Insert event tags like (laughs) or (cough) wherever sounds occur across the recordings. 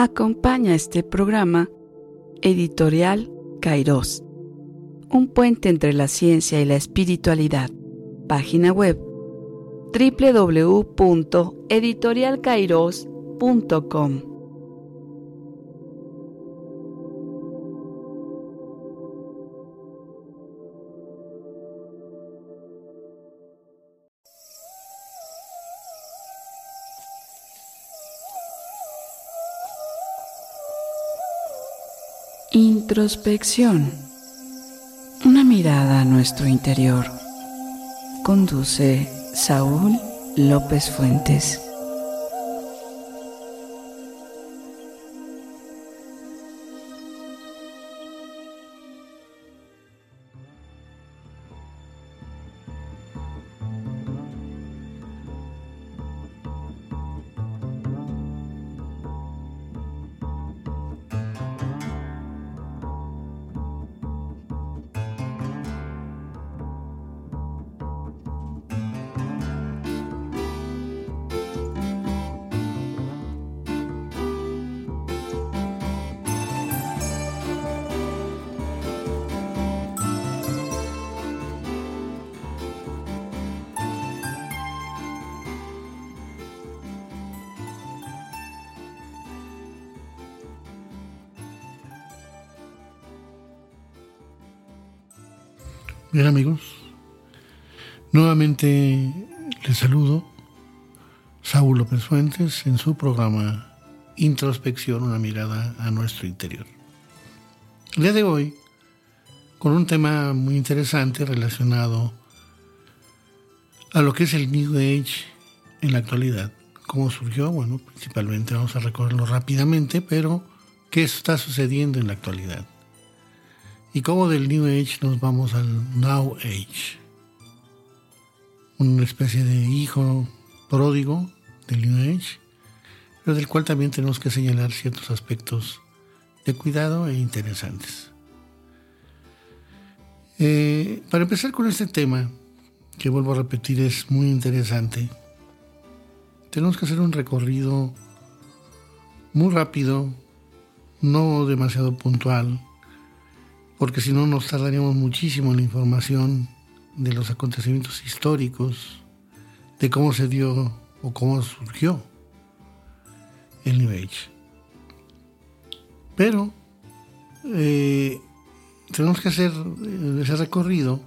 Acompaña este programa Editorial Kairos, un puente entre la ciencia y la espiritualidad. Página web www.editorialkairos.com. Introspección. Una mirada a nuestro interior. Conduce Saúl López Fuentes. En su programa Introspección, una mirada a nuestro interior. El día de hoy, con un tema muy interesante relacionado a lo que es el New Age en la actualidad. ¿Cómo surgió? Bueno, principalmente vamos a recorrerlo rápidamente, pero ¿qué está sucediendo en la actualidad? y cómo del New Age nos vamos al Now Age. Una especie de hijo pródigo del New Age, pero del cual también tenemos que señalar ciertos aspectos de cuidado e interesantes. Eh, para empezar con este tema, que vuelvo a repetir es muy interesante, tenemos que hacer un recorrido muy rápido, no demasiado puntual, porque si no nos tardaríamos muchísimo en la información de los acontecimientos históricos, de cómo se dio o cómo surgió el New. Pero eh, tenemos que hacer eh, ese recorrido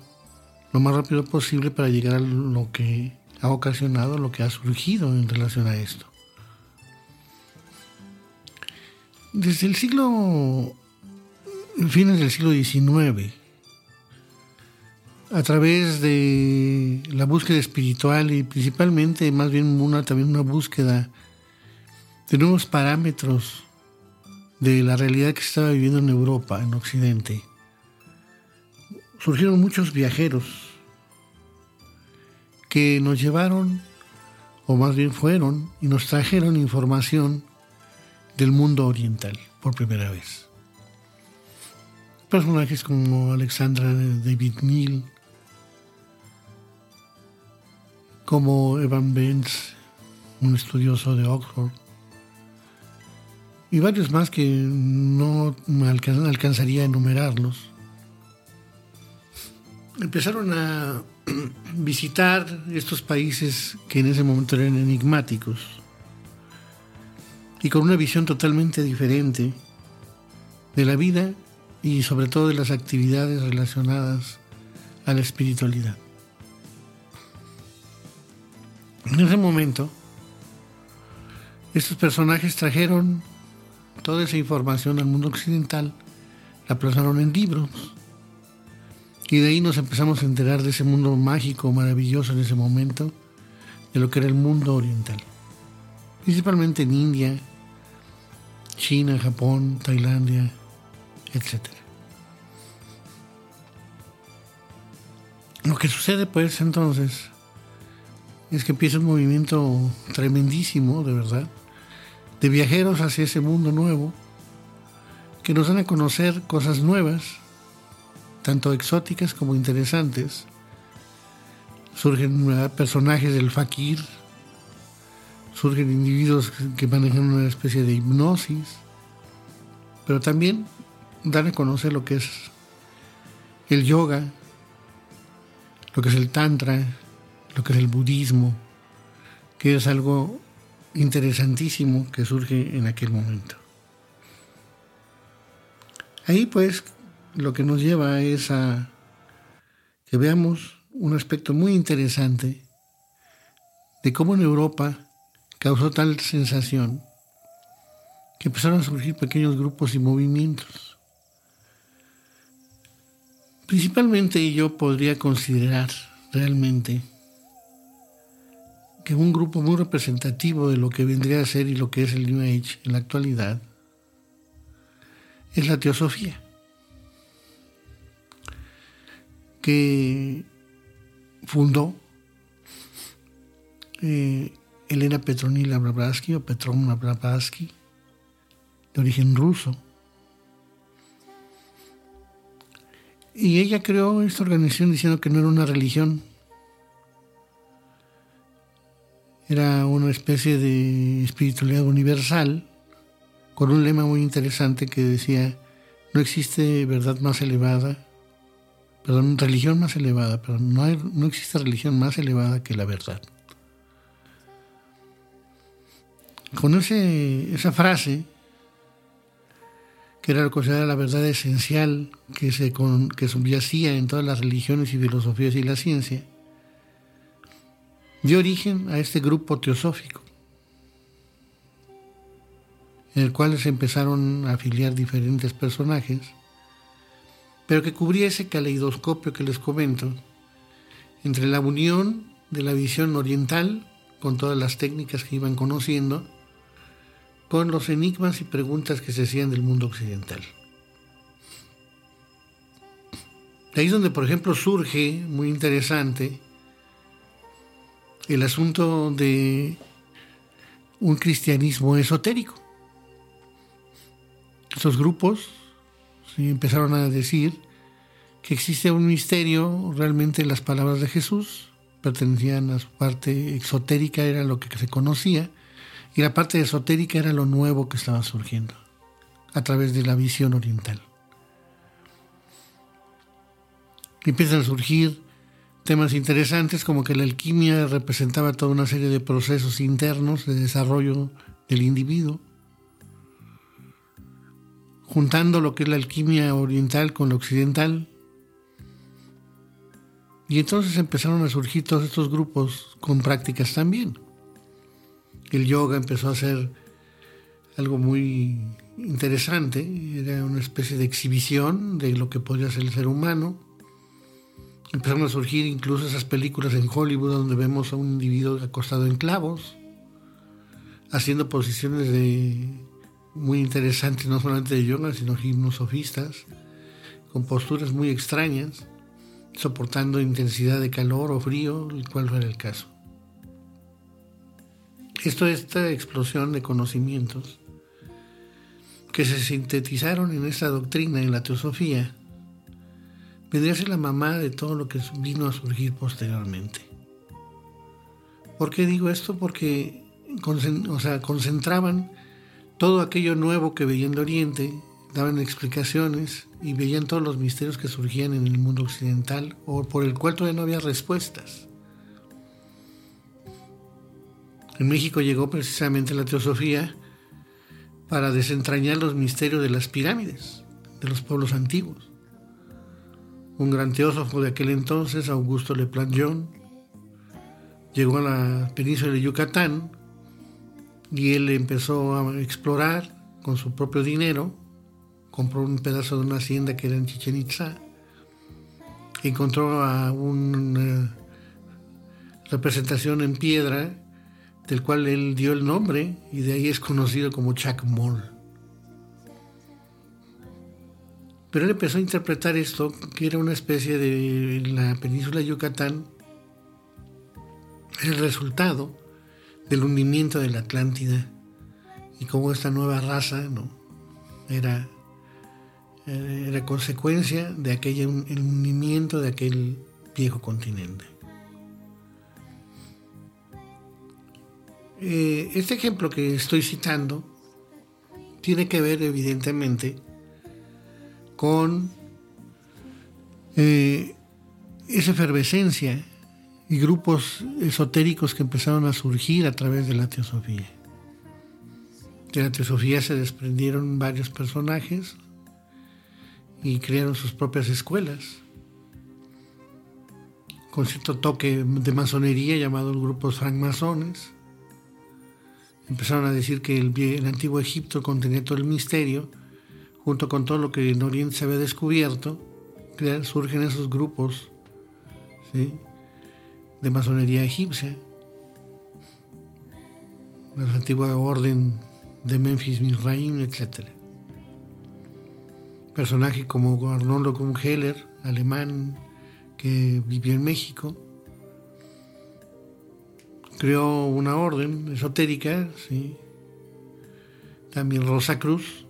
lo más rápido posible para llegar a lo que ha ocasionado, lo que ha surgido en relación a esto. Desde el siglo fines del siglo XIX, a través de la búsqueda espiritual y principalmente más bien una, también una búsqueda de nuevos parámetros de la realidad que se estaba viviendo en Europa, en Occidente. Surgieron muchos viajeros que nos llevaron, o más bien fueron, y nos trajeron información del mundo oriental por primera vez. Personajes como Alexandra David Neal, como Evan Benz, un estudioso de Oxford, y varios más que no me alcanzaría a enumerarlos. Empezaron a (clears throat) visitar estos países que en ese momento eran enigmáticos y con una visión totalmente diferente de la vida y sobre todo de las actividades relacionadas a la espiritualidad. En ese momento, estos personajes trajeron toda esa información al mundo occidental, la plasmaron en libros, y de ahí nos empezamos a enterar de ese mundo mágico, maravilloso en ese momento, de lo que era el mundo oriental. Principalmente en India, China, Japón, Tailandia, etc. Lo que sucede pues entonces es que empieza un movimiento tremendísimo, de verdad, de viajeros hacia ese mundo nuevo, que nos dan a conocer cosas nuevas, tanto exóticas como interesantes. Surgen personajes del fakir, surgen individuos que manejan una especie de hipnosis, pero también dan a conocer lo que es el yoga, lo que es el tantra, lo que es el budismo, que es algo interesantísimo que surge en aquel momento. Ahí pues lo que nos lleva es a que veamos un aspecto muy interesante de cómo en Europa causó tal sensación que empezaron a surgir pequeños grupos y movimientos. Principalmente yo podría considerar realmente que un grupo muy representativo de lo que vendría a ser y lo que es el New Age en la actualidad es la teosofía, que fundó eh, Elena Petronila Blavatsky o Petrona Blavatsky, de origen ruso. Y ella creó esta organización diciendo que no era una religión, era una especie de espiritualidad universal con un lema muy interesante que decía, no existe verdad más elevada, perdón, religión más elevada, pero no, no existe religión más elevada que la verdad. Con ese, esa frase, que era considerada la verdad esencial que, se, que subyacía en todas las religiones y filosofías y la ciencia, dio origen a este grupo teosófico, en el cual se empezaron a afiliar diferentes personajes, pero que cubría ese caleidoscopio que les comento, entre la unión de la visión oriental, con todas las técnicas que iban conociendo, con los enigmas y preguntas que se hacían del mundo occidental. De ahí es donde, por ejemplo, surge, muy interesante, el asunto de un cristianismo esotérico. Esos grupos empezaron a decir que existe un misterio, realmente las palabras de Jesús pertenecían a su parte exotérica, era lo que se conocía, y la parte esotérica era lo nuevo que estaba surgiendo a través de la visión oriental. empiezan a surgir temas interesantes como que la alquimia representaba toda una serie de procesos internos de desarrollo del individuo, juntando lo que es la alquimia oriental con la occidental. Y entonces empezaron a surgir todos estos grupos con prácticas también. El yoga empezó a ser algo muy interesante, era una especie de exhibición de lo que podía ser el ser humano Empezaron a surgir incluso esas películas en Hollywood donde vemos a un individuo acostado en clavos, haciendo posiciones de, muy interesantes, no solamente de yoga, sino gimnosofistas, con posturas muy extrañas, soportando intensidad de calor o frío, el cual fuera el caso. Esto, esta explosión de conocimientos que se sintetizaron en esta doctrina, en la teosofía, vendría a ser la mamá de todo lo que vino a surgir posteriormente. ¿Por qué digo esto? Porque o sea, concentraban todo aquello nuevo que veían de Oriente, daban explicaciones y veían todos los misterios que surgían en el mundo occidental o por el cual todavía no había respuestas. En México llegó precisamente la teosofía para desentrañar los misterios de las pirámides, de los pueblos antiguos un gran teósofo de aquel entonces, Augusto Leplanjon, llegó a la península de Yucatán y él empezó a explorar con su propio dinero, compró un pedazo de una hacienda que era en Chichen Itza, encontró una representación en piedra del cual él dio el nombre y de ahí es conocido como Chacmol. Pero él empezó a interpretar esto, que era una especie de la península de Yucatán, el resultado del hundimiento de la Atlántida y cómo esta nueva raza ¿no? era, eh, era consecuencia de aquel el hundimiento de aquel viejo continente. Eh, este ejemplo que estoy citando tiene que ver evidentemente con eh, esa efervescencia y grupos esotéricos que empezaron a surgir a través de la teosofía. De la teosofía se desprendieron varios personajes y crearon sus propias escuelas con cierto toque de masonería llamados grupos francmasones. Empezaron a decir que el, antiguo Egipto contenía todo el misterio, junto con todo lo que en Oriente se había descubierto, surgen esos grupos de masonería egipcia, la antigua orden de Memphis Misraim, etc. Personajes como Arnoldo Heller, alemán, que vivió en México, creó una orden esotérica, también Rosa Cruz,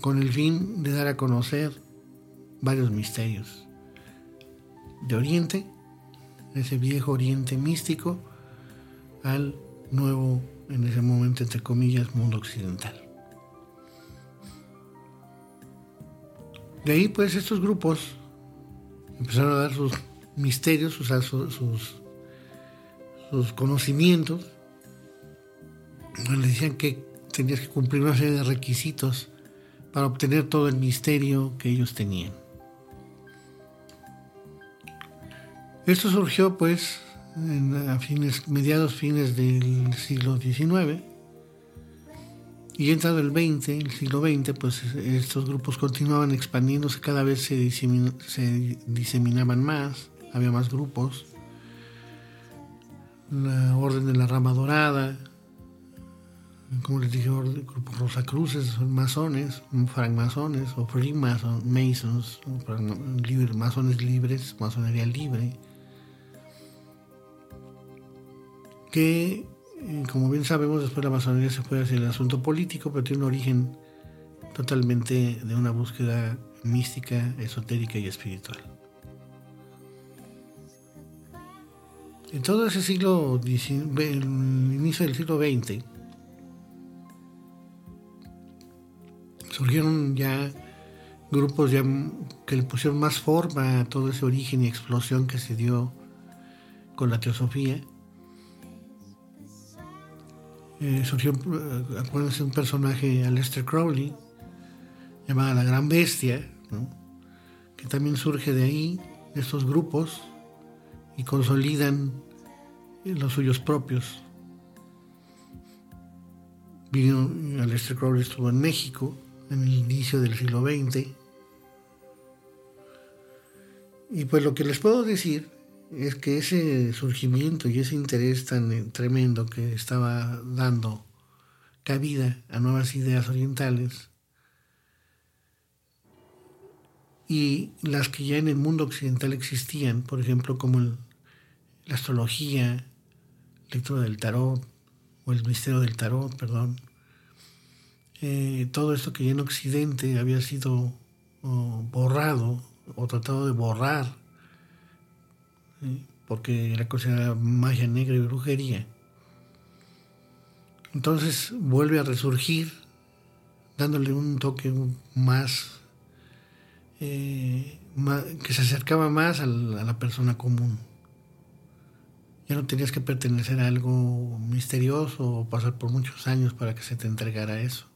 con el fin de dar a conocer varios misterios de Oriente, ese viejo Oriente místico, al nuevo, en ese momento, entre comillas, mundo occidental. De ahí, pues, estos grupos empezaron a dar sus misterios, sus, sus, sus conocimientos. Le decían que tenías que cumplir una serie de requisitos para obtener todo el misterio que ellos tenían. Esto surgió pues a fines, mediados fines del siglo XIX y entrado el 20, el siglo XX, pues estos grupos continuaban expandiéndose, cada vez se, diseminaban más, había más grupos. La Orden de la Rama Dorada, como les dije, el grupo Rosa Cruces, son masones, francmasones o freemasons, masons, masones libres, masonería libre, que como bien sabemos, después la masonería se fue hacia el asunto político, pero tiene un origen totalmente de una búsqueda mística, esotérica y espiritual. En todo ese siglo, el inicio del siglo XX, surgieron ya grupos ya que le pusieron más forma a todo ese origen y explosión que se dio con la teosofía eh, surgió, eh, acuérdense, un personaje, Aleister Crowley, llamada la Gran Bestia, que también surge de ahí, estos grupos, y consolidan los suyos propios. Vino, Aleister Crowley estuvo en México en el inicio del siglo XX. Y pues lo que les puedo decir es que ese surgimiento y ese interés tan eh, tremendo que estaba dando cabida a nuevas ideas orientales y las que ya en el mundo occidental existían, por ejemplo, como la astrología, lectura del tarot, o el misterio del tarot, perdón, eh, todo esto que ya en Occidente había sido oh, borrado o tratado de borrar porque era considerada magia negra y brujería. Entonces vuelve a resurgir, dándole un toque más, eh, que se acercaba más a la, persona común. Ya no tenías que pertenecer a algo misterioso o pasar por muchos años para que se te entregara eso.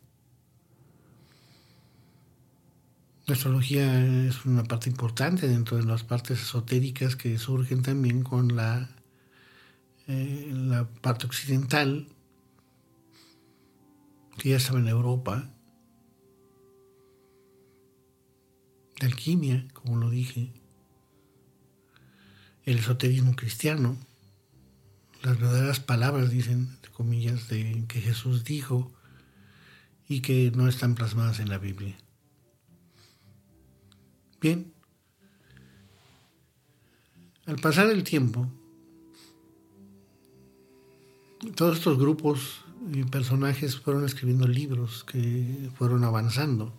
La astrología es una parte importante dentro de las partes esotéricas que surgen también con la, eh, la parte occidental, que ya estaba en Europa, la alquimia, como lo dije, el esoterismo cristiano, las verdaderas palabras, dicen, entre comillas, de que Jesús dijo y que no están plasmadas en la Biblia. Al pasar el tiempo, todos estos grupos y personajes fueron escribiendo libros que fueron avanzando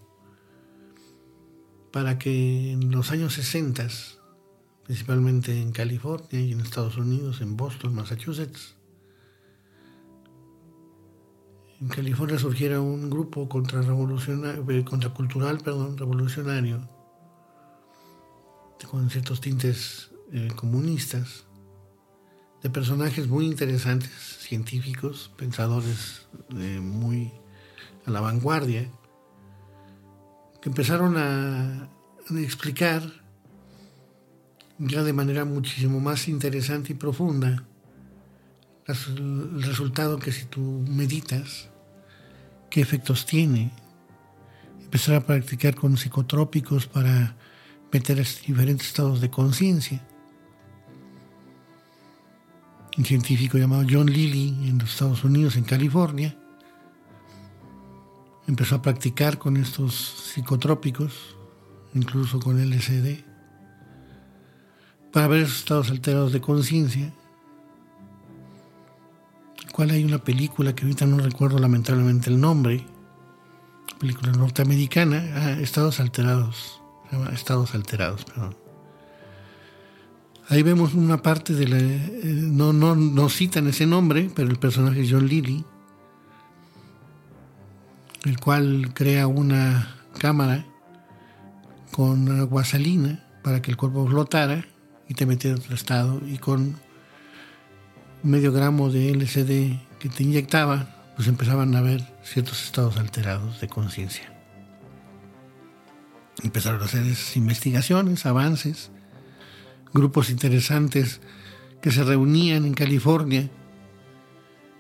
para que en los años 60, principalmente en California y en Estados Unidos, en Boston, Massachusetts, en California surgiera un grupo eh, contracultural perdón, revolucionario con ciertos tintes eh, comunistas, de personajes muy interesantes, científicos, pensadores muy a la vanguardia, que empezaron a explicar ya de manera muchísimo más interesante y profunda el resultado que si tú meditas, qué efectos tiene. Empezar a practicar con psicotrópicos para meter diferentes estados de conciencia. Un científico llamado John Lilly en los Estados Unidos, en California, empezó a practicar con estos psicotrópicos, incluso con LSD, para ver esos estados alterados de conciencia. Cual hay una película que ahorita no recuerdo lamentablemente el nombre, película norteamericana, ah, Estados Alterados, Estados Alterados, perdón. Ahí vemos una parte de la... Eh, no, no, citan ese nombre, pero el personaje es John Lilly, el cual crea una cámara con agua salina para que el cuerpo flotara y te metiera en otro estado y con medio gramo de LSD que te inyectaba, pues empezaban a haber ciertos estados alterados de conciencia. Empezaron a hacer esas investigaciones, avances, grupos interesantes que se reunían en California,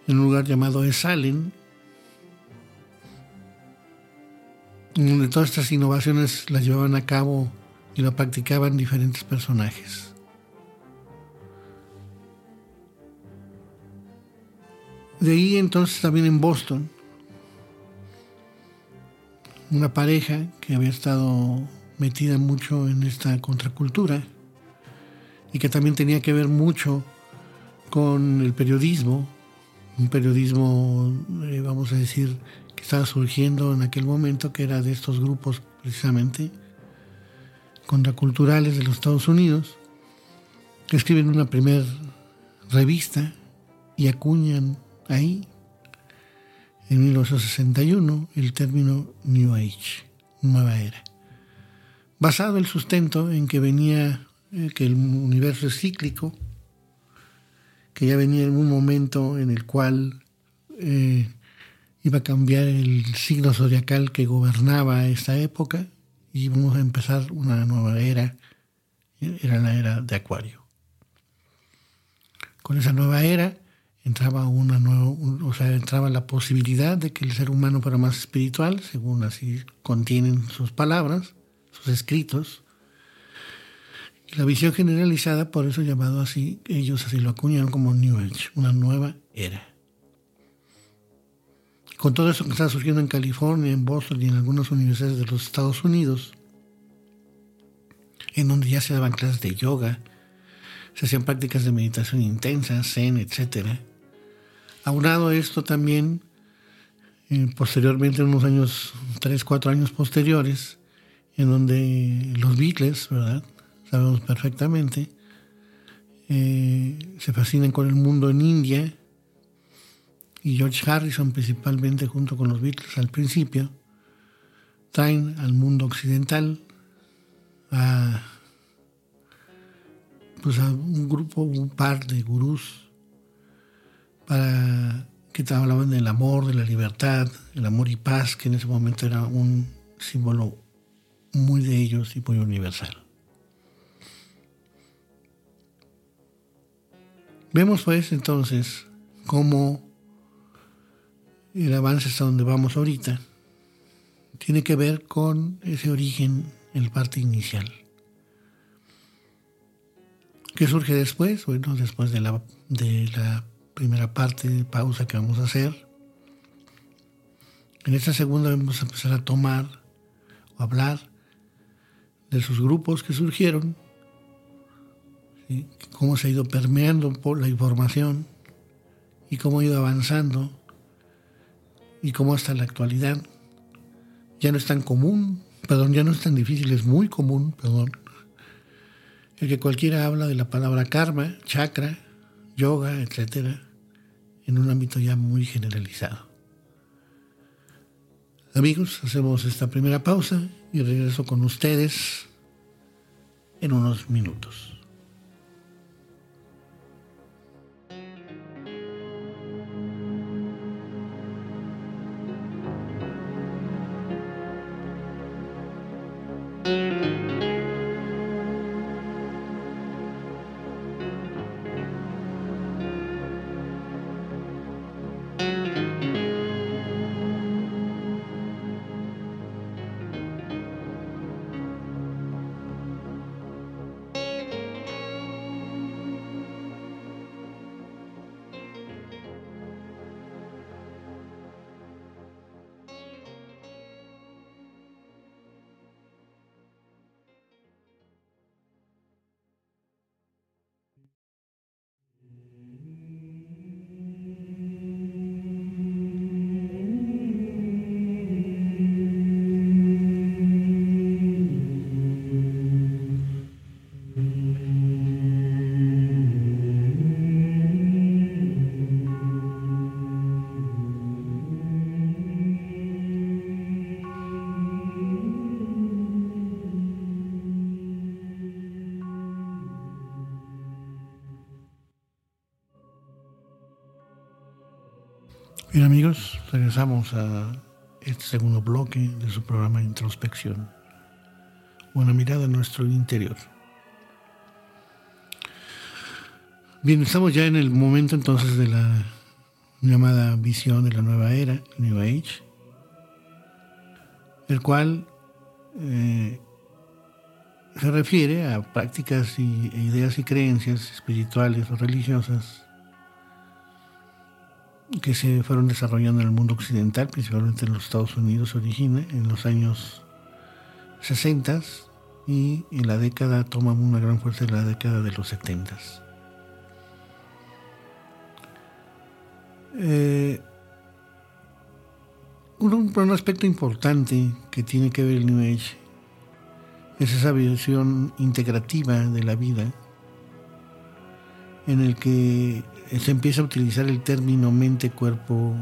en un lugar llamado Esalen, donde todas estas innovaciones las llevaban a cabo y lo practicaban diferentes personajes. De ahí entonces también en Boston, una pareja que había estado metida mucho en esta contracultura y que también tenía que ver mucho con el periodismo, un periodismo, eh, vamos a decir, que estaba surgiendo en aquel momento, que era de estos grupos precisamente contraculturales de los Estados Unidos, que escriben una primera revista y acuñan ahí, en 1961, el término New Age, nueva era, basado el sustento en que venía, eh, que el universo es cíclico, que ya venía en un momento en el cual eh, iba a cambiar el signo zodiacal que gobernaba esta época y íbamos a empezar una nueva era, era la era de Acuario. Con esa nueva era, entraba una nueva, o sea, entraba la posibilidad de que el ser humano fuera más espiritual, según así contienen sus palabras, sus escritos. La visión generalizada, por eso llamado así, ellos así lo acuñaron como New Age, una nueva era. Con todo eso que está surgiendo en California, en Boston y en algunas universidades de los Estados Unidos, en donde ya se daban clases de yoga, se hacían prácticas de meditación intensa, zen, etcétera, Aunado esto también, eh, posteriormente, en unos años, tres, cuatro años posteriores, en donde los Beatles, ¿verdad? Sabemos perfectamente, eh, se fascinan con el mundo en India y George Harrison principalmente junto con los Beatles al principio, traen al mundo occidental a, pues a un grupo, un par de gurús para que te hablaban del amor, de la libertad, el amor y paz, que en ese momento era un símbolo muy de ellos y muy universal. Vemos pues entonces cómo el avance hasta donde vamos ahorita tiene que ver con ese origen, el parte inicial. ¿Qué surge después? Bueno, después de la, de la primera parte de pausa que vamos a hacer. En esta segunda vamos a empezar a tomar o hablar de sus grupos que surgieron, cómo se ha ido permeando por la información y cómo ha ido avanzando y cómo hasta la actualidad ya no es tan común, perdón, ya no es tan difícil, es muy común, perdón, el que cualquiera habla de la palabra karma, chakra, yoga, etcétera, en un ámbito ya muy generalizado. Amigos, hacemos esta primera pausa y regreso con ustedes en unos minutos. Regresamos a este segundo bloque de su programa introspección. Una mirada en nuestro interior. Bien, estamos ya en el momento entonces de la llamada visión de la nueva era, New Age, el cual eh, se refiere a prácticas y, e ideas y creencias espirituales o religiosas que se fueron desarrollando en el mundo occidental, principalmente en los Estados Unidos, origina en los años 60 y en la década toma una gran fuerza en la década de los 70. Eh, un, un, aspecto importante que tiene que ver el New Age es esa visión integrativa de la vida en el que se empieza a utilizar el término mente, cuerpo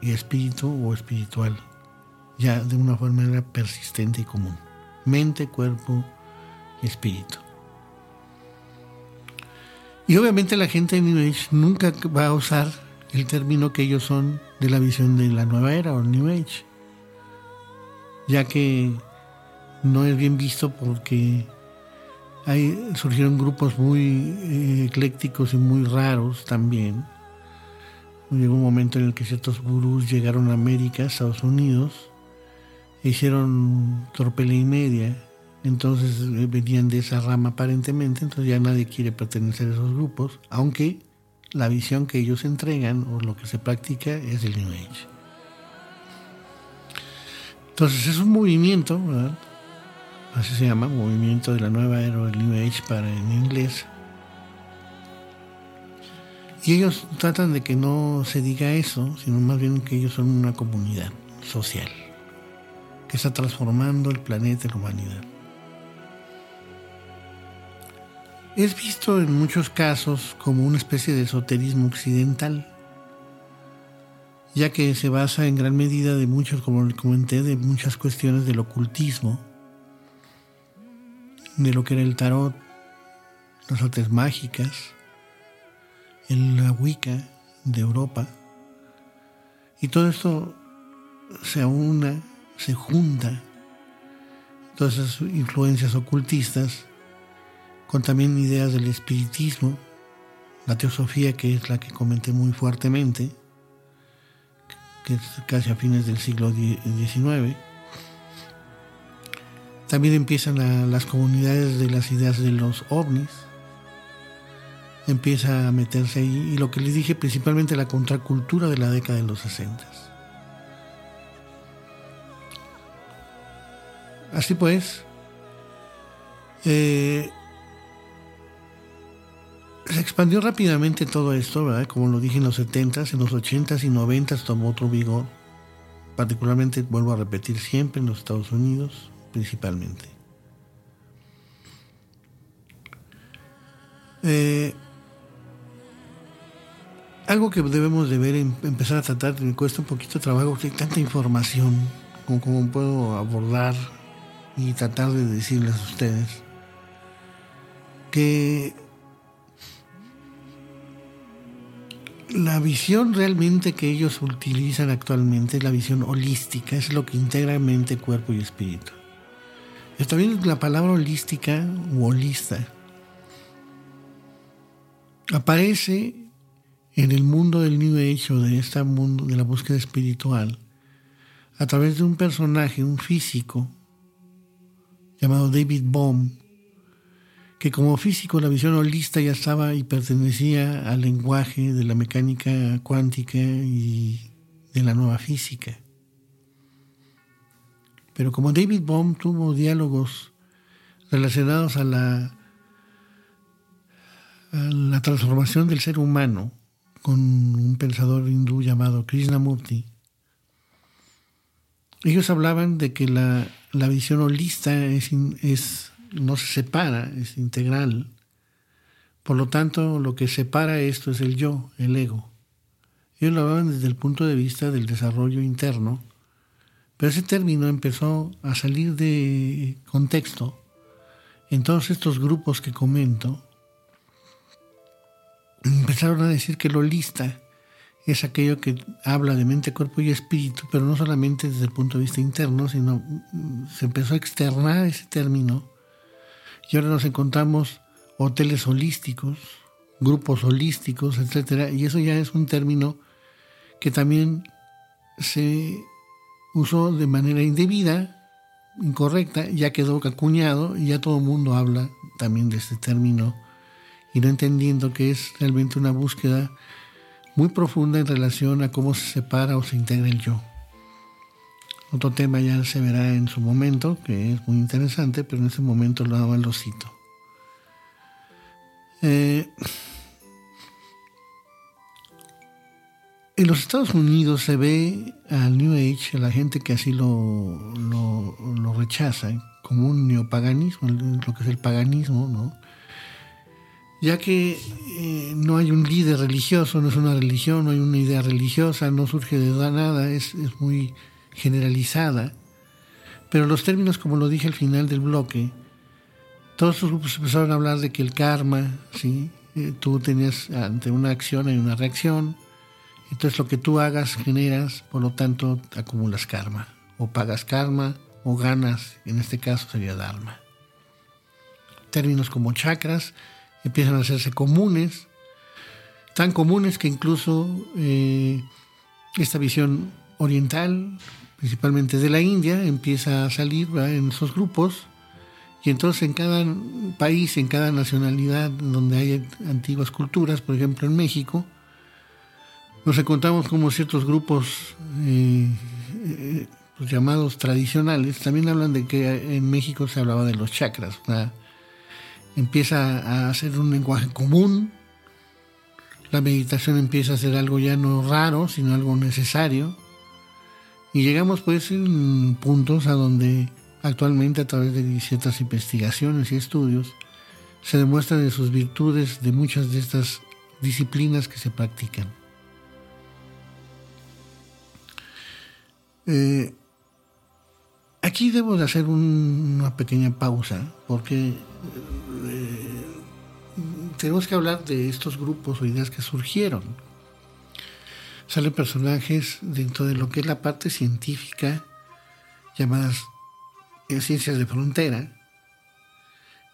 y espíritu o espiritual, ya de una forma persistente y común. Mente, cuerpo y espíritu. Y obviamente la gente de New Age nunca va a usar el término que ellos son de la visión de la nueva era o New Age, ya que no es bien visto porque Ahí surgieron grupos muy eh, eclécticos y muy raros también. Llegó un momento en el que ciertos gurús llegaron a América, Estados Unidos, e hicieron torpela y media. Entonces eh, venían de esa rama aparentemente, entonces ya nadie quiere pertenecer a esos grupos, aunque la visión que ellos entregan o lo que se practica es el New Age. Entonces es un movimiento, ¿verdad? Así se llama, movimiento de la nueva era del New Age para en inglés. Y ellos tratan de que no se diga eso, sino más bien que ellos son una comunidad social que está transformando el planeta y la humanidad. Es visto en muchos casos como una especie de esoterismo occidental, ya que se basa en gran medida de muchos, como comenté, de muchas cuestiones del ocultismo, de lo que era el tarot, las artes mágicas, la Wicca de Europa. Y todo esto se aúna, se junta, todas esas influencias ocultistas, con también ideas del espiritismo, la teosofía, que es la que comenté muy fuertemente, que es casi a fines del siglo XIX también empiezan las comunidades de las ideas de los ovnis. Empieza a meterse ahí. Y lo que les dije, principalmente la contracultura de la década de los 60. Así pues, eh, se expandió rápidamente todo esto, ¿verdad? Como lo dije en los 70s, en los 80s y 90s tomó otro vigor. Particularmente, vuelvo a repetir, siempre en los Estados Unidos principalmente. Eh, algo que debemos de ver, em, empezar a tratar, me cuesta un poquito trabajo, hay tanta información, como, como puedo abordar y tratar de decirles a ustedes, que la visión realmente que ellos utilizan actualmente es la visión holística, es lo que integra mente, cuerpo y espíritu. Está bien la palabra holística o holista aparece en el mundo del New Age o de este mundo de la búsqueda espiritual a través de un personaje, un físico llamado David Bohm, que como físico la visión holista ya estaba y pertenecía al lenguaje de la mecánica cuántica y de la nueva física. Pero como David Bohm tuvo diálogos relacionados a la, la transformación del ser humano con un pensador hindú llamado Krishnamurti, ellos hablaban de que la, la visión holista es, es no se separa, es integral. Por lo tanto, lo que separa esto es el yo, el ego. Ellos lo hablaban desde el punto de vista del desarrollo interno, pero ese término empezó a salir de contexto en todos estos grupos que comento. Empezaron a decir que lo lista es aquello que habla de mente, cuerpo y espíritu, pero no solamente desde el punto de vista interno, sino se empezó a externar ese término y ahora nos encontramos hoteles holísticos, grupos holísticos, etcétera, y eso ya es un término que también se usó de manera indebida, incorrecta, ya quedó acuñado y ya todo el mundo habla también de este término y no entendiendo que es realmente una búsqueda muy profunda en relación a cómo se separa o se integra el yo. Otro tema ya se verá en su momento, que es muy interesante, pero en ese momento lo, lo cito. Eh, en los Estados Unidos se ve al New Age, a la gente que así lo, lo, rechaza, como un neopaganismo, lo que es el paganismo, ¿no? ya que eh, no hay un líder religioso, no es una religión, no hay una idea religiosa, no surge de nada, es, es muy generalizada, pero los términos, como lo dije al final del bloque, todos los grupos empezaron a hablar de que el karma, ¿sí? Eh, tú tenías ante una acción hay una reacción, entonces lo que tú hagas generas, por lo tanto acumulas karma, o pagas karma, o ganas, en este caso sería dharma. Términos como chakras empiezan a hacerse comunes, tan comunes que incluso eh, esta visión oriental principalmente de la India, empieza a salir en esos grupos. Y entonces en cada país, en cada nacionalidad donde hay antiguas culturas, por ejemplo en México, nos encontramos como ciertos grupos eh, eh, pues llamados tradicionales, también hablan de que en México se hablaba de los chakras. empieza a ser un lenguaje común, la meditación empieza a ser algo ya no raro, sino algo necesario. Y llegamos pues en puntos a donde actualmente a través de ciertas investigaciones y estudios se demuestran de sus virtudes de muchas de estas disciplinas que se practican. Eh, aquí debo de hacer una pequeña pausa porque eh, tenemos que hablar de estos grupos o ideas que surgieron. Salen personajes dentro de lo que es la parte científica, llamadas eh, ciencias de frontera,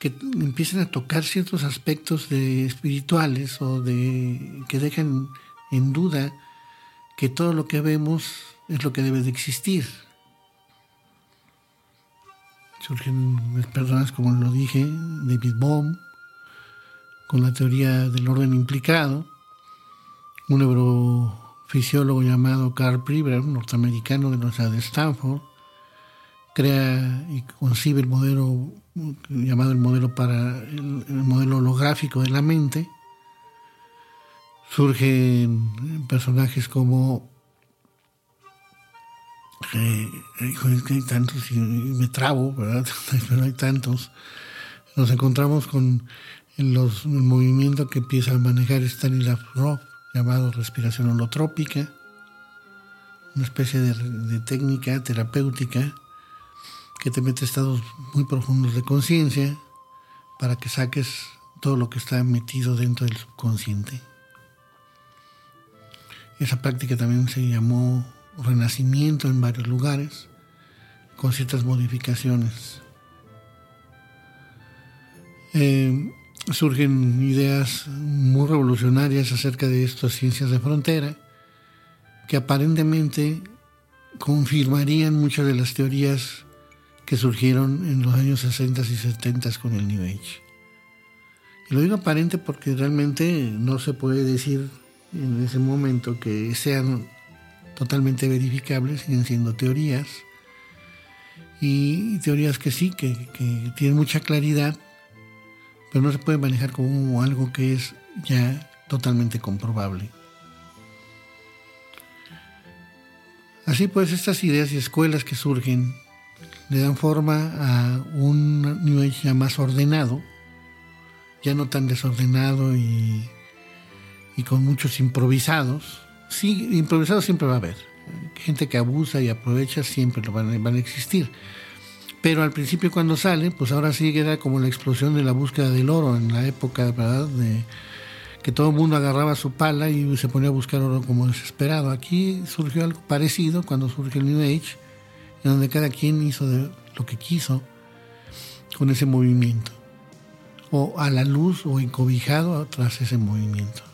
que empiezan a tocar ciertos aspectos de espirituales o de que dejan en duda que todo lo que vemos es lo que debe de existir. Surgen personas como lo dije, David Bohm, con la teoría del orden implicado, un neuro fisiólogo llamado Carl Priber, norteamericano de la Universidad de Stanford, crea y concibe el modelo llamado el modelo para el, modelo holográfico de la mente. Surgen personajes como eh, hay tantos y me trabo, ¿verdad? (laughs) Pero hay tantos. Nos encontramos con los, el movimiento que empieza a manejar Stanislav Grof, llamado respiración holotrópica, una especie de, técnica terapéutica que te mete estados muy profundos de conciencia para que saques todo lo que está metido dentro del subconsciente. Esa práctica también se llamó renacimiento en varios lugares, con ciertas modificaciones. Eh, surgen ideas muy revolucionarias acerca de estas ciencias de frontera que aparentemente confirmarían muchas de las teorías que surgieron en los años 60 y 70 con el New Age. Y lo digo aparente porque realmente no se puede decir en ese momento que sean totalmente verificables, siguen siendo teorías. Y teorías que sí, que, que tienen mucha claridad, pero no se puede manejar como algo que es ya totalmente comprobable. Así pues, estas ideas y escuelas que surgen le dan forma a un New Age ya más ordenado, ya no tan desordenado y, con muchos improvisados. Sí, improvisados siempre va a haber. Gente que abusa y aprovecha siempre lo van, a existir. Pero al principio cuando sale, pues ahora sí era como la explosión de la búsqueda del oro en la época, ¿verdad? De que todo el mundo agarraba su pala y se ponía a buscar oro como desesperado. Aquí surgió algo parecido cuando surge el New Age, en donde cada quien hizo lo que quiso con ese movimiento, o a la luz o encobijado tras ese movimiento.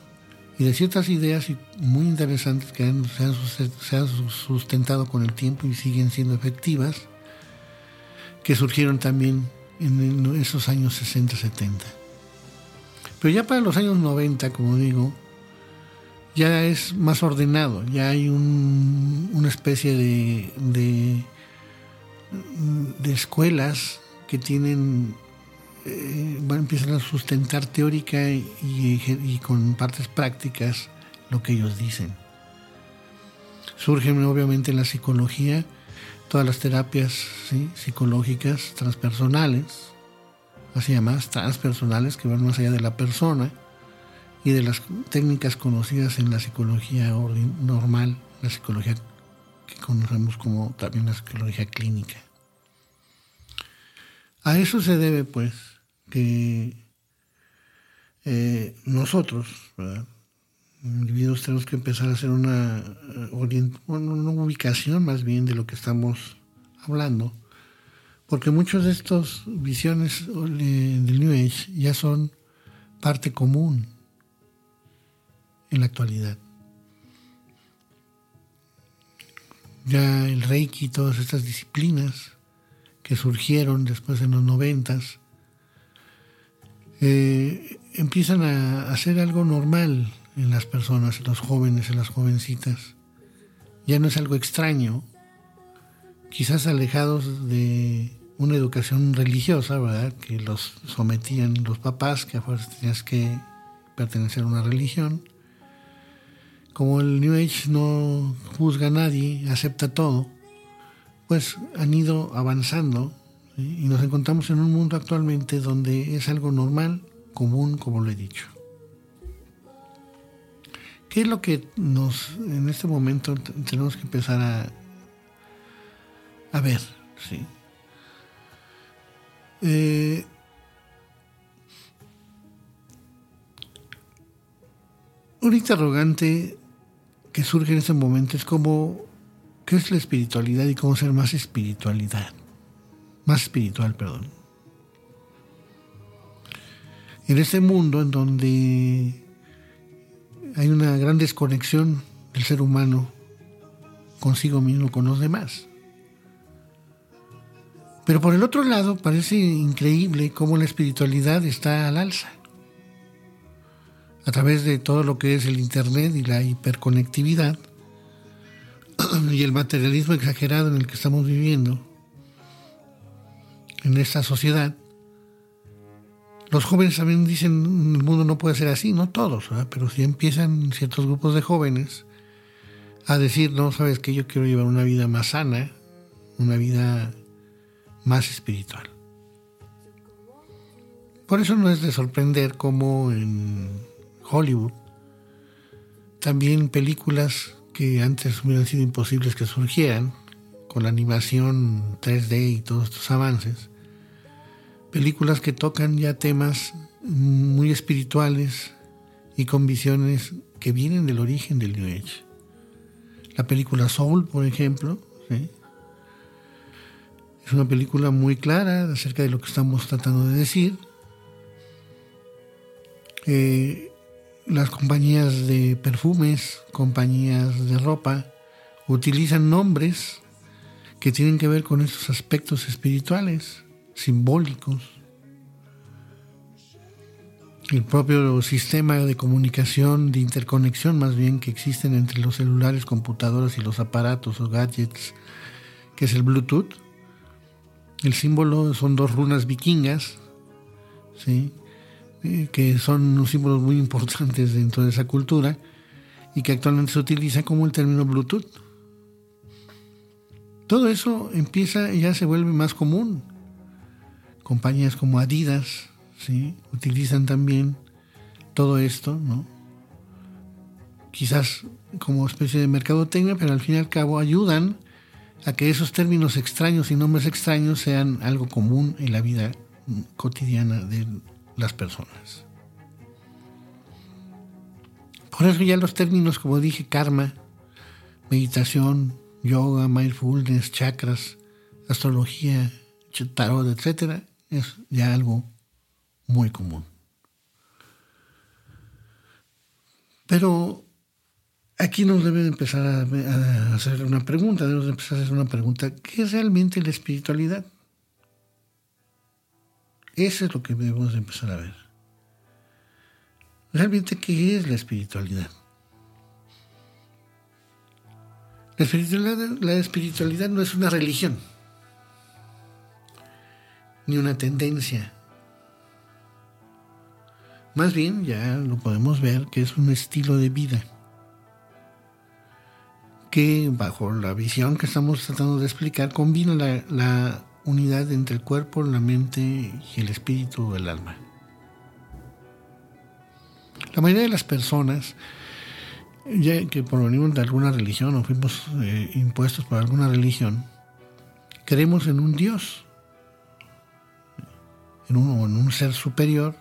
Y de ciertas ideas muy interesantes que se han sustentado con el tiempo y siguen siendo efectivas, que surgieron también en esos años 60-70. Pero ya para los años 90, como digo, ya es más ordenado, ya hay una especie de, de, escuelas que tienen, eh, van, empiezan a sustentar teórica y con partes prácticas lo que ellos dicen. Surgen obviamente en la psicología todas las terapias psicológicas transpersonales, así llamadas transpersonales, que van más allá de la persona y de las técnicas conocidas en la psicología normal, la psicología que conocemos como también la psicología clínica. A eso se debe, pues, que eh, nosotros, individuos tenemos que empezar a hacer una, eh, una ubicación más bien de lo que estamos hablando, porque muchas de estas visiones del New Age ya son parte común en la actualidad. Ya el Reiki y todas estas disciplinas que surgieron después en los noventas eh, empiezan a hacer algo normal en las personas, en los jóvenes, en las jovencitas. Ya no es algo extraño, quizás alejados de una educación religiosa, ¿verdad? Que los sometían los papás, que a fuerza tenías que pertenecer a una religión. Como el New Age no juzga a nadie, acepta todo, pues han ido avanzando y nos encontramos en un mundo actualmente donde es algo normal, común, como lo he dicho. ¿Qué es lo que nos, en este momento, tenemos que empezar a, a ver? ¿sí? Eh, un interrogante que surge en este momento es como, ¿qué es la espiritualidad y cómo ser más espiritualidad? Más espiritual, perdón. En este mundo en donde hay una gran desconexión del ser humano consigo mismo, con los demás. Pero por el otro lado, parece increíble cómo la espiritualidad está al alza. A través de todo lo que es el Internet y la hiperconectividad (clears throat) y el materialismo exagerado en el que estamos viviendo en esta sociedad, los jóvenes también dicen, el mundo no puede ser así, no todos, pero si empiezan ciertos grupos de jóvenes a decir, no, sabes que yo quiero llevar una vida más sana, una vida más espiritual. Por eso no es de sorprender cómo en Hollywood también películas que antes hubieran sido imposibles que surgieran, con la animación 3D y todos estos avances. Películas que tocan ya temas muy espirituales y con visiones que vienen del origen del New Age. La película Soul, por ejemplo, es una película muy clara acerca de lo que estamos tratando de decir. Eh, las compañías de perfumes, compañías de ropa, utilizan nombres que tienen que ver con estos aspectos espirituales, simbólicos. El propio sistema de comunicación, de interconexión más bien que existen entre los celulares, computadoras y los aparatos o gadgets, que es el Bluetooth. El símbolo son dos runas vikingas, ¿sí? Eh, que son unos símbolos muy importantes dentro de esa cultura y que actualmente se utiliza como el término Bluetooth. Todo eso empieza y ya se vuelve más común. Compañías como Adidas ¿sí? utilizan también todo esto, ¿no? quizás como especie de mercadotecnia, pero al fin y al cabo ayudan a que esos términos extraños y nombres extraños sean algo común en la vida cotidiana de las personas. Por eso ya los términos, como dije, karma, meditación, yoga, mindfulness, chakras, astrología, tarot, etc., es ya algo muy común. Pero aquí nos debe empezar a, hacer una pregunta, debemos empezar a hacer una pregunta, ¿qué es realmente la espiritualidad? Eso es lo que debemos empezar a ver. Realmente, ¿qué es la espiritualidad? La espiritualidad, la espiritualidad no es una religión, ni una tendencia. Más bien, ya lo podemos ver, que es un estilo de vida que bajo la visión que estamos tratando de explicar combina la, unidad entre el cuerpo, la mente y el espíritu o el alma. La mayoría de las personas, ya que provenimos de alguna religión o fuimos eh, impuestos por alguna religión, creemos en un Dios, en un, en un ser superior,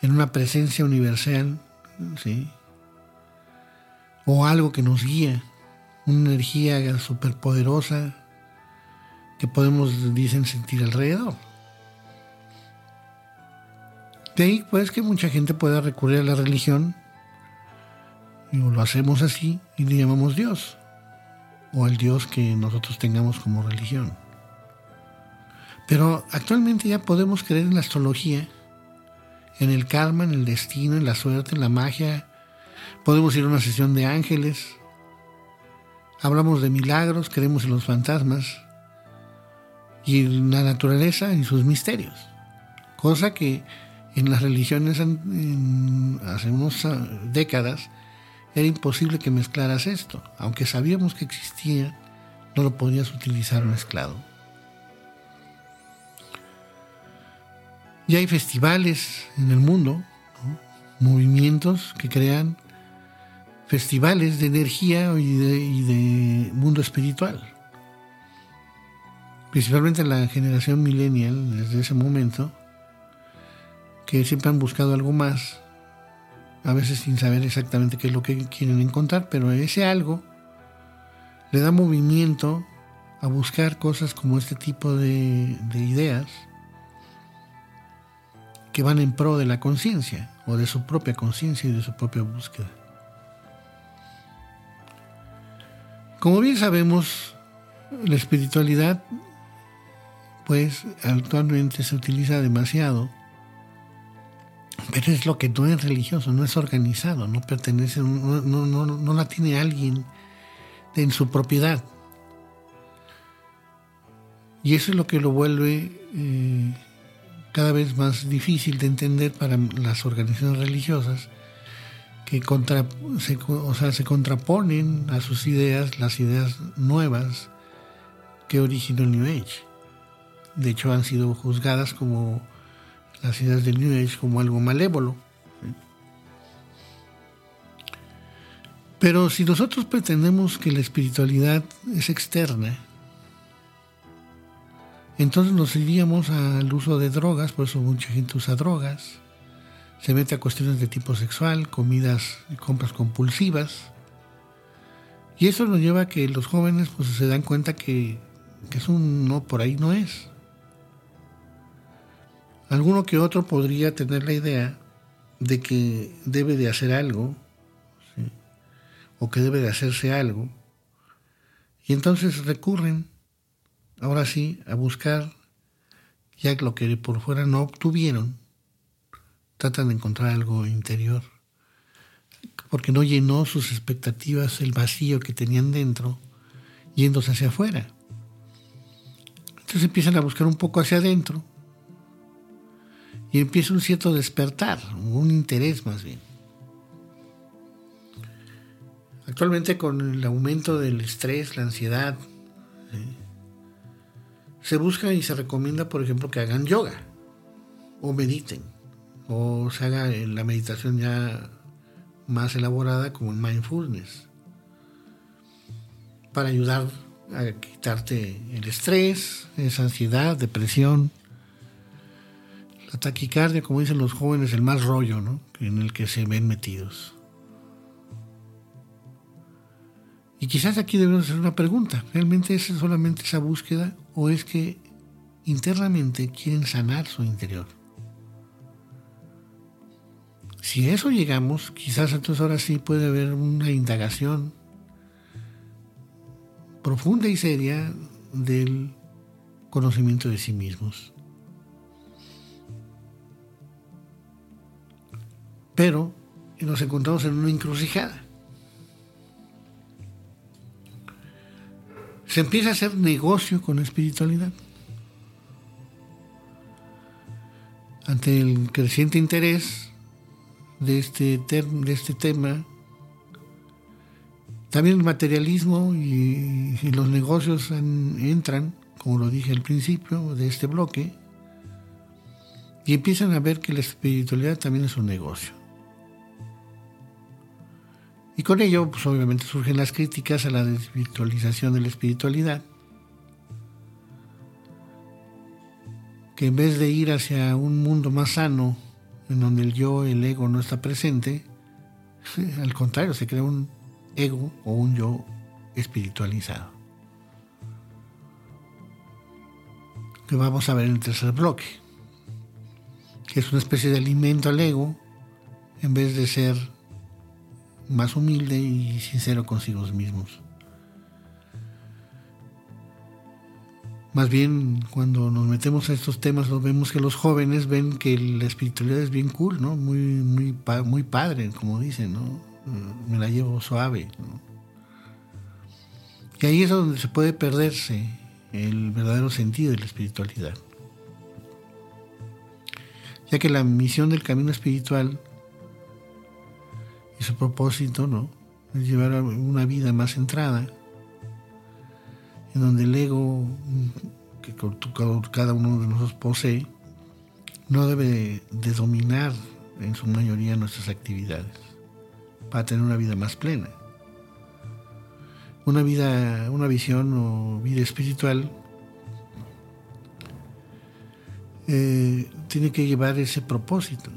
en una presencia universal, ¿sí? o algo que nos guía, una energía superpoderosa que podemos, dicen, sentir alrededor. De ahí pues que mucha gente pueda recurrir a la religión y lo hacemos así y le llamamos Dios o al Dios que nosotros tengamos como religión. Pero actualmente ya podemos creer en la astrología, en el karma, en el destino, en la suerte, en la magia. Podemos ir a una sesión de ángeles. Hablamos de milagros, creemos en los fantasmas y la naturaleza y sus misterios. Cosa que en las religiones hace unas ah, décadas era imposible que mezclaras esto. Aunque sabíamos que existía, no lo podías utilizar mezclado. Y hay festivales en el mundo, movimientos que crean festivales de energía y de mundo espiritual. Principalmente la generación millennial, desde ese momento, que siempre han buscado algo más, a veces sin saber exactamente qué es lo que quieren encontrar, pero ese algo le da movimiento a buscar cosas como este tipo de, de ideas que van en pro de la conciencia o de su propia conciencia y de su propia búsqueda. Como bien sabemos, la espiritualidad pues actualmente se utiliza demasiado, pero es lo que no es religioso, no es organizado, no pertenece, no, no, la tiene alguien en su propiedad. Y eso es lo que lo vuelve eh, cada vez más difícil de entender para las organizaciones religiosas que contra, se, o sea, se contraponen a sus ideas las ideas nuevas que originó el New Age de hecho han sido juzgadas como las ideas del New Age como algo malévolo. Pero si nosotros pretendemos que la espiritualidad es externa, entonces nos iríamos al uso de drogas, por eso mucha gente usa drogas, se mete a cuestiones de tipo sexual, comidas y compras compulsivas. Y eso nos lleva a que los jóvenes pues, se dan cuenta que, que es un no, por ahí no es. Alguno que otro podría tener la idea de que debe de hacer algo, o que debe de hacerse algo, y entonces recurren, ahora sí, a buscar ya lo que por fuera no obtuvieron, tratan de encontrar algo interior, porque no llenó sus expectativas el vacío que tenían dentro, yéndose hacia afuera. Entonces empiezan a buscar un poco hacia adentro y empieza un cierto despertar, un interés más bien. Actualmente con el aumento del estrés, la ansiedad, se busca y se recomienda, por ejemplo, que hagan yoga o mediten o se haga la meditación ya más elaborada como el mindfulness para ayudar a quitarte el estrés, esa ansiedad, depresión, la taquicardia, como dicen los jóvenes, el más rollo ¿no? en el que se ven metidos. Y quizás aquí debemos hacer una pregunta, ¿realmente es solamente esa búsqueda o es que internamente quieren sanar su interior? Si a eso llegamos, quizás entonces ahora sí puede haber una indagación profunda y seria del conocimiento de sí mismos. Pero nos encontramos en una encrucijada. Se empieza a hacer negocio con la espiritualidad. Ante el creciente interés de este, de este tema. También el materialismo y, los negocios entran, como lo dije al principio de este bloque, y empiezan a ver que la espiritualidad también es un negocio. Y con ello, pues obviamente surgen las críticas a la desvirtualización de la espiritualidad, que en vez de ir hacia un mundo más sano, en donde el yo, el ego no está presente, (laughs) al contrario, se crea un ego o un yo espiritualizado. Que vamos a ver en el tercer bloque, que es una especie de alimento al ego en vez de ser más humilde y sincero consigo mismos. Más bien, cuando nos metemos a estos temas, vemos que los jóvenes ven que la espiritualidad es bien cool, ¿no? Muy, muy, padre, como dicen, ¿no? Me la llevo suave. Y ahí es donde se puede perderse el verdadero sentido de la espiritualidad. Ya que la misión del camino espiritual su propósito, ¿no? Es llevar una vida más centrada en donde el ego que cada uno de nosotros posee no debe de dominar en su mayoría nuestras actividades para tener una vida más plena. Una vida, una visión o vida espiritual eh, tiene que llevar ese propósito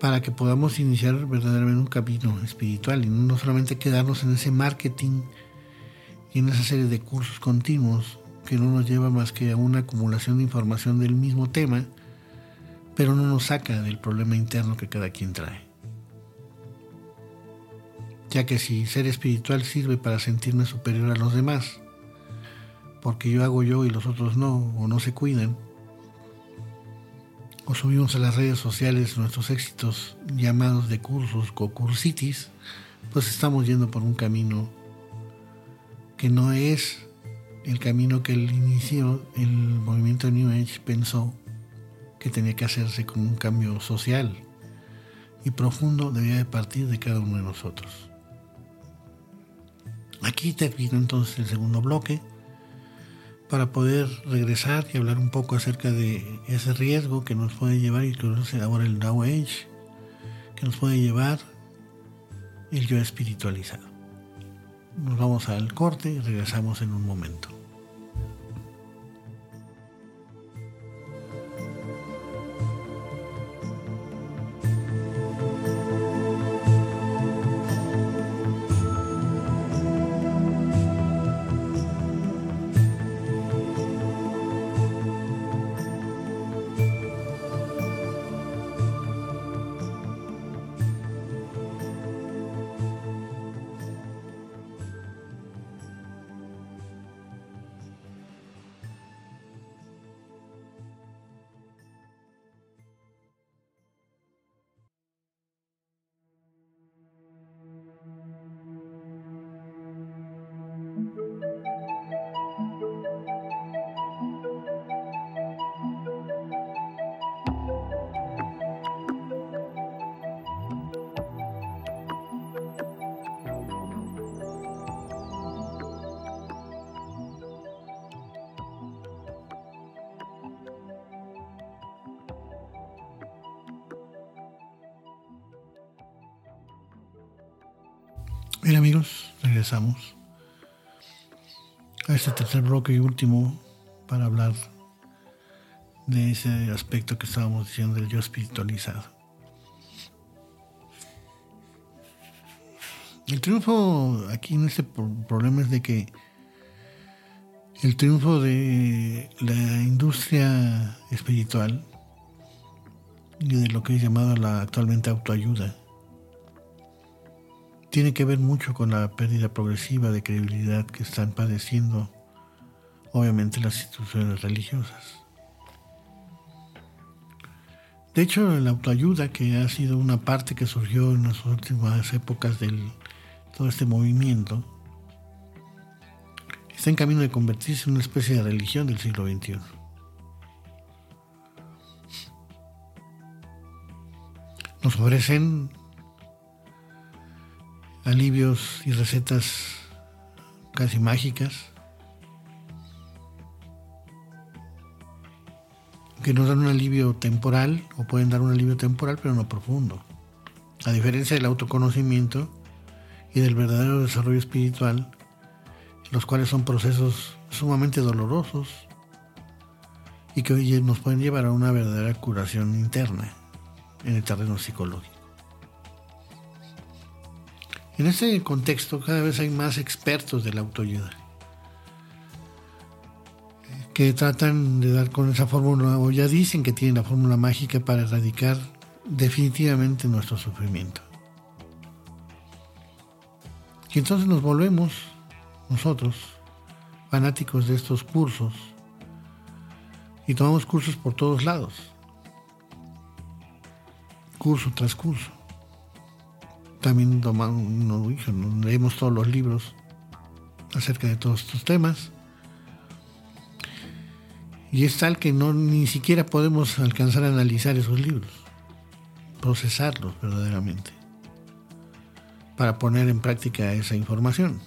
para que podamos iniciar verdaderamente un camino espiritual y no solamente quedarnos en ese marketing y en esa serie de cursos continuos que no nos lleva más que a una acumulación de información del mismo tema, pero no nos saca del problema interno que cada quien trae. Ya que si ser espiritual sirve para sentirme superior a los demás, porque yo hago yo y los otros no, o no se cuidan, o subimos a las redes sociales nuestros éxitos llamados de cursos o pues estamos yendo por un camino que no es el camino que el inicio el movimiento New Age pensó que tenía que hacerse como un cambio social y profundo debía de partir de cada uno de nosotros. Aquí termina entonces el segundo bloque para poder regresar y hablar un poco acerca de ese riesgo que nos puede llevar conoce ahora el Now Age, que nos puede llevar el yo espiritualizado. Nos vamos al corte y regresamos en un momento. Bien amigos, regresamos a este tercer bloque y último para hablar de ese aspecto que estábamos diciendo del yo espiritualizado. El triunfo aquí en este problema es de que el triunfo de la industria espiritual y de lo que es llamado la actualmente autoayuda tiene que ver mucho con la pérdida progresiva de credibilidad que están padeciendo, obviamente, las instituciones religiosas. De hecho, la autoayuda, que ha sido una parte que surgió en las últimas épocas de todo este movimiento, está en camino de convertirse en una especie de religión del siglo XXI. Nos ofrecen alivios y recetas casi mágicas que nos dan un alivio temporal o pueden dar un alivio temporal pero no profundo. A diferencia del autoconocimiento y del verdadero desarrollo espiritual, los cuales son procesos sumamente dolorosos y que hoy nos pueden llevar a una verdadera curación interna en el terreno psicológico. En este contexto cada vez hay más expertos de la autoayuda que tratan de dar con esa fórmula o ya dicen que tienen la fórmula mágica para erradicar definitivamente nuestro sufrimiento. Y entonces nos volvemos nosotros fanáticos de estos cursos y tomamos cursos por todos lados, curso tras curso también tomamos, leemos todos los libros acerca de todos estos temas. Y es tal que no ni siquiera podemos alcanzar a analizar esos libros, procesarlos verdaderamente, para poner en práctica esa información.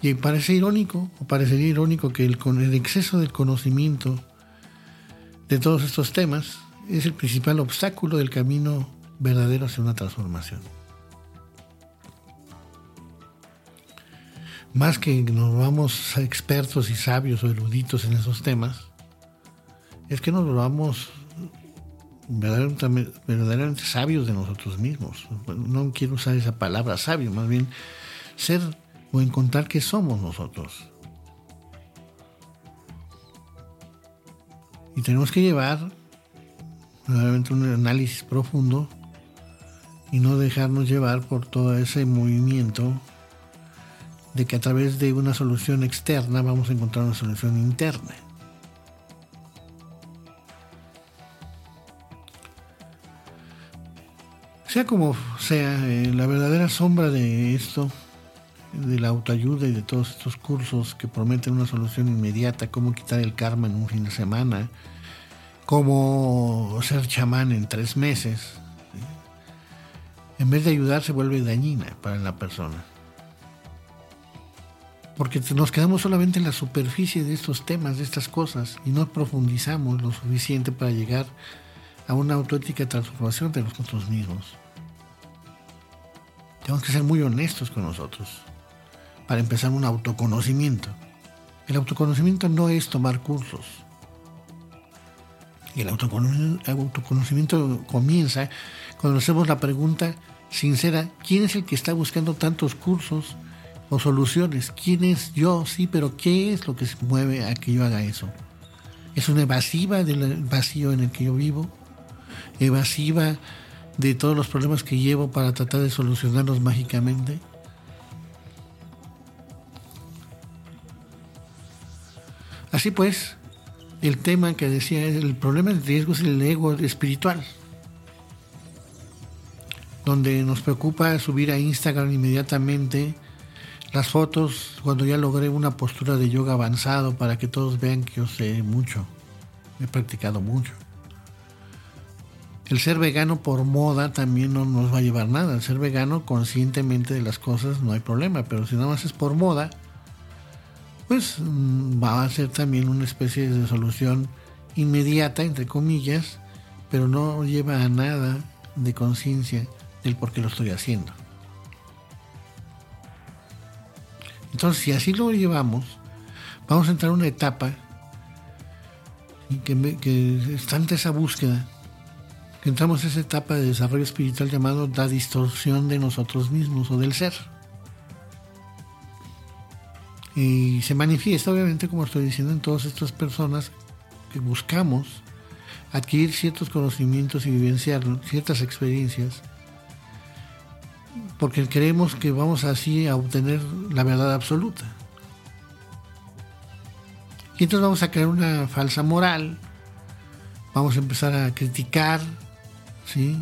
Y parece irónico, o parecería irónico que el, el exceso del conocimiento de todos estos temas es el principal obstáculo del camino verdadero hacia una transformación. Más que nos vamos expertos y sabios o eruditos en esos temas, es que nos volvamos verdaderamente, sabios de nosotros mismos. No quiero usar esa palabra sabio, más bien ser o encontrar que somos nosotros. Y tenemos que llevar verdaderamente un análisis profundo y no dejarnos llevar por todo ese movimiento de que a través de una solución externa vamos a encontrar una solución interna. Sea como sea, eh, la verdadera sombra de esto, de la autoayuda y de todos estos cursos que prometen una solución inmediata, cómo quitar el karma en un fin de semana, cómo ser chamán en tres meses, en vez de ayudar se vuelve dañina para la persona. Porque nos quedamos solamente en la superficie de estos temas, de estas cosas, y no profundizamos lo suficiente para llegar a una auténtica transformación de nosotros mismos. tenemos que ser muy honestos con nosotros para empezar un autoconocimiento. El autoconocimiento no es tomar cursos. El autoconocimiento comienza cuando hacemos la pregunta sincera, ¿quién es el que está buscando tantos cursos o soluciones? ¿Quién es yo? Sí, pero ¿qué es lo que se mueve a que yo haga eso? ¿Es una evasiva del vacío en el que yo vivo? ¿Evasiva de todos los problemas que llevo para tratar de solucionarlos mágicamente? Así pues, el tema que decía, el problema del riesgo es el ego espiritual, donde nos preocupa subir a Instagram inmediatamente las fotos cuando ya logré una postura de yoga avanzado para que todos vean que yo sé mucho, he practicado mucho. El ser vegano por moda también no nos va a llevar nada. El ser vegano conscientemente de las cosas no hay problema, pero si nada más es por moda, pues mm, va a ser también una especie de solución inmediata, entre comillas, pero no lleva a nada de conciencia del por qué lo estoy haciendo. Entonces, si así lo llevamos, vamos a entrar a una etapa que, que está ante esa búsqueda, que entramos a esa etapa de desarrollo espiritual llamado la distorsión de nosotros mismos o del ser. Y se manifiesta, obviamente, como estoy diciendo, en todas estas personas que buscamos adquirir ciertos conocimientos y vivenciar ciertas experiencias, porque creemos que vamos así a obtener la verdad absoluta. Y entonces vamos a crear una falsa moral, vamos a empezar a criticar, ¿sí?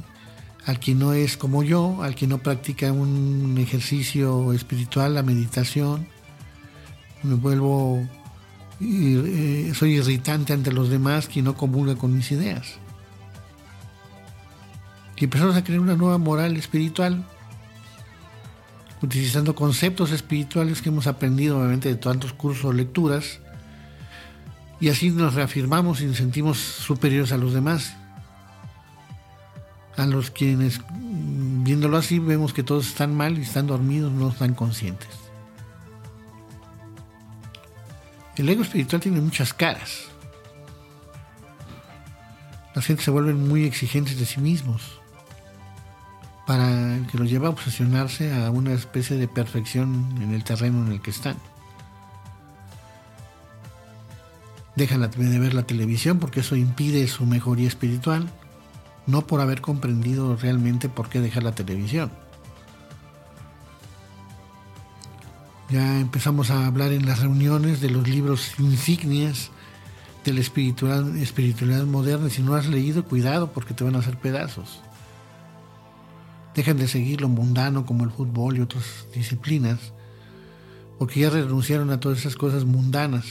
Al que no es como yo, al que no practica un ejercicio espiritual, la meditación, me vuelvo, eh, soy irritante ante los demás que no comulga con mis ideas. Y empezamos a crear una nueva moral espiritual, utilizando conceptos espirituales que hemos aprendido obviamente de tantos cursos o lecturas, y así nos reafirmamos y nos sentimos superiores a los demás. A los quienes, viéndolo así, vemos que todos están mal y están dormidos, no están conscientes. El ego espiritual tiene muchas caras. La gente se vuelven muy exigentes de sí mismos, para que los lleva a obsesionarse a una especie de perfección en el terreno en el que están. Dejan de ver la televisión porque eso impide su mejoría espiritual, no por haber comprendido realmente por qué dejar la televisión. Ya empezamos a hablar en las reuniones de los libros insignias de la espiritualidad, moderna. Si no has leído, cuidado porque te van a hacer pedazos. Dejan de seguir lo mundano como el fútbol y otras disciplinas, porque ya renunciaron a todas esas cosas mundanas.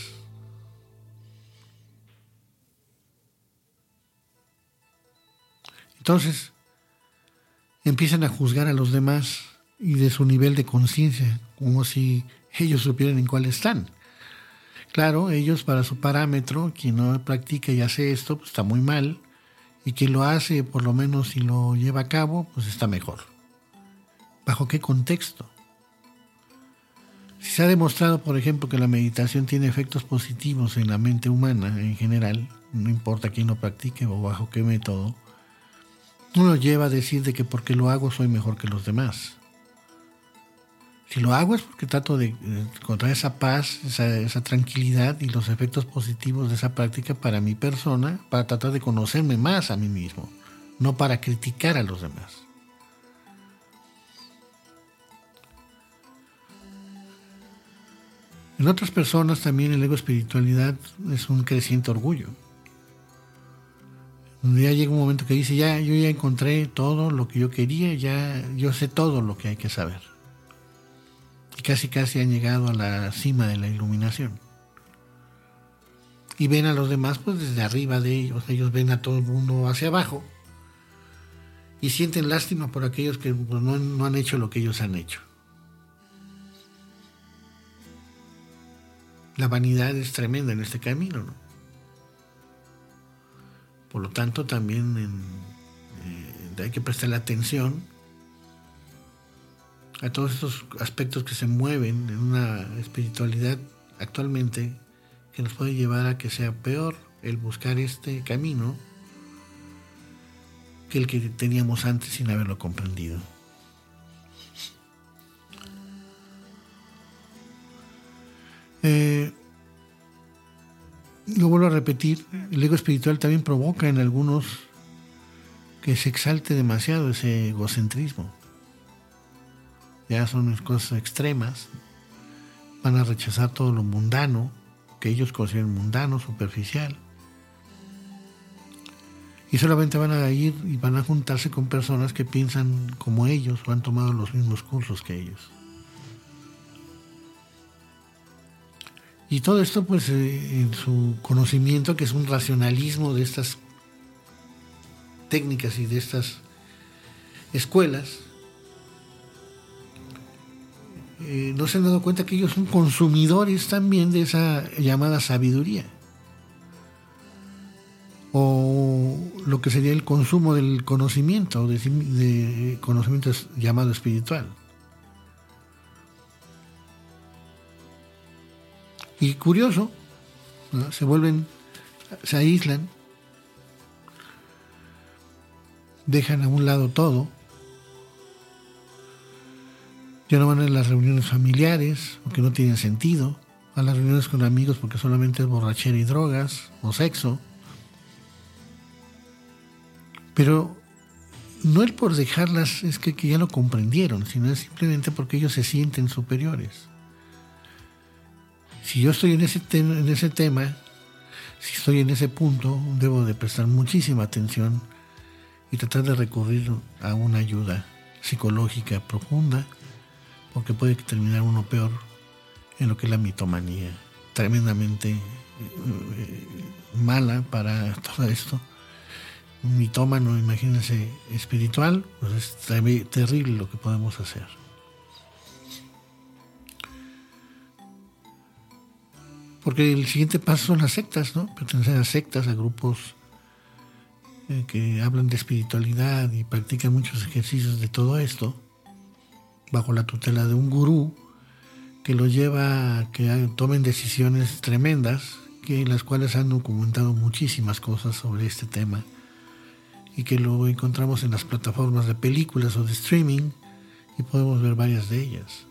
Entonces, empiezan a juzgar a los demás y de su nivel de conciencia, como si ellos supieran en cuál están. Claro, ellos para su parámetro, quien no practica y hace esto, pues está muy mal, y quien lo hace, por lo menos si lo lleva a cabo, pues está mejor. ¿Bajo qué contexto? Si se ha demostrado, por ejemplo, que la meditación tiene efectos positivos en la mente humana en general, no importa quién lo practique o bajo qué método, no lo lleva a decir de que porque lo hago soy mejor que los demás. Si lo hago es porque trato de encontrar esa paz, esa, tranquilidad y los efectos positivos de esa práctica para mi persona, para tratar de conocerme más a mí mismo, no para criticar a los demás. En otras personas también el ego espiritualidad es un creciente orgullo. Donde ya llega un momento que dice, ya, yo ya encontré todo lo que yo quería, ya yo sé todo lo que hay que saber y casi casi han llegado a la cima de la iluminación. Y ven a los demás pues desde arriba de ellos, ellos ven a todo el mundo hacia abajo y sienten lástima por aquellos que pues, no, no han hecho lo que ellos han hecho. La vanidad es tremenda en este camino, ¿no? Por lo tanto, también eh, hay que prestarle atención a todos estos aspectos que se mueven en una espiritualidad actualmente que nos puede llevar a que sea peor el buscar este camino que el que teníamos antes sin haberlo comprendido. Eh, lo vuelvo a repetir, el ego espiritual también provoca en algunos que se exalte demasiado ese egocentrismo. Ya son cosas extremas, van a rechazar todo lo mundano, que ellos consideran mundano, superficial. Y solamente van a ir y van a juntarse con personas que piensan como ellos o han tomado los mismos cursos que ellos. Y todo esto pues eh, en su conocimiento, que es un racionalismo de estas técnicas y de estas escuelas, eh, no se han dado cuenta que ellos son consumidores también de esa llamada sabiduría. O lo que sería el consumo del conocimiento, de, de conocimiento llamado espiritual. Y curioso, se vuelven, se aíslan, dejan a un lado todo, ya no van a las reuniones familiares porque no tienen sentido, a las reuniones con amigos porque solamente es borrachera y drogas o sexo. Pero no es por dejarlas, es que, ya lo comprendieron, sino es simplemente porque ellos se sienten superiores. Si yo estoy en ese tema, si estoy en ese punto, debo de prestar muchísima atención y tratar de recurrir a una ayuda psicológica profunda, porque puede terminar uno peor en lo que es la mitomanía, tremendamente eh, mala para (laughs) todo esto. Un mitómano, imagínense, espiritual, pues es terrible lo que podemos hacer. Porque el siguiente paso son las sectas, ¿no? Pertenecer a sectas, a grupos eh, que hablan de espiritualidad y practican muchos ejercicios de todo esto, bajo la tutela de un gurú que los lleva a que tomen decisiones tremendas, que las cuales han documentado muchísimas cosas sobre este tema y que lo encontramos en las plataformas de películas o de streaming y podemos ver varias de ellas.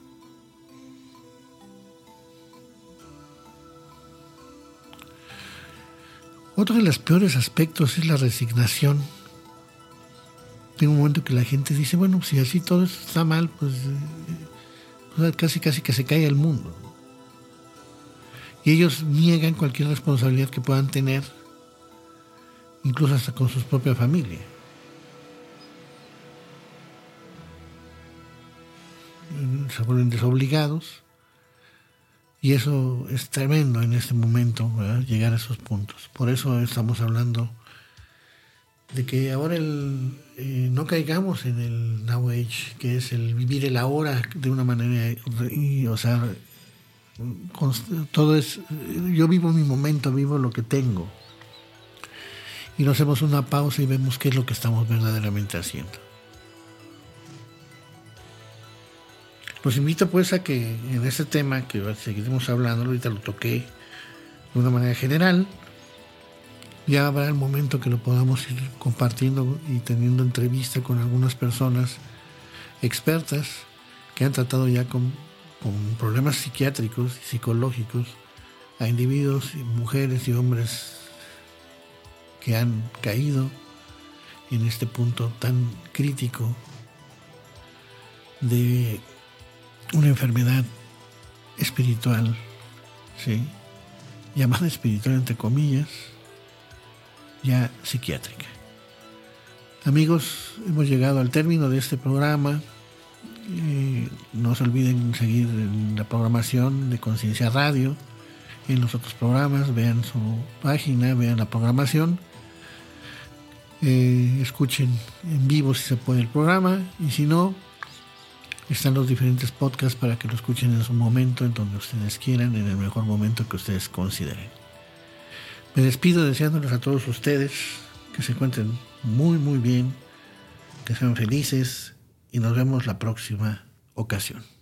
Otro de los peores aspectos es la resignación. Hay un momento que la gente dice, bueno, si así todo está mal, pues, eh, pues, casi casi que se cae el mundo. Y ellos niegan cualquier responsabilidad que puedan tener, incluso hasta con su propia familia. Se vuelven desobligados y eso es tremendo en este momento, llegar a esos puntos. Por eso estamos hablando de que ahora el, eh, no caigamos en el Now Age, que es el vivir el ahora de una manera, y, o sea, todo es, yo vivo mi momento, vivo lo que tengo. Y nos hacemos una pausa y vemos qué es lo que estamos verdaderamente haciendo. Los invito pues a que en este tema que seguiremos hablando, ahorita lo toqué de una manera general, ya habrá el momento que lo podamos ir compartiendo y teniendo entrevista con algunas personas expertas que han tratado ya con, problemas psiquiátricos y psicológicos a individuos, mujeres y hombres que han caído en este punto tan crítico de una enfermedad espiritual, ¿sí? llamada espiritual entre comillas, ya psiquiátrica. Amigos, hemos llegado al término de este programa. Eh, no se olviden seguir la programación de Conciencia Radio en los otros programas, vean su página, vean la programación, eh, escuchen en vivo si se puede el programa y si no, están los diferentes podcasts para que lo escuchen en su momento, en donde ustedes quieran, en el mejor momento que ustedes consideren. Me despido deseándoles a todos ustedes que se encuentren muy, muy bien, que sean felices y nos vemos la próxima ocasión.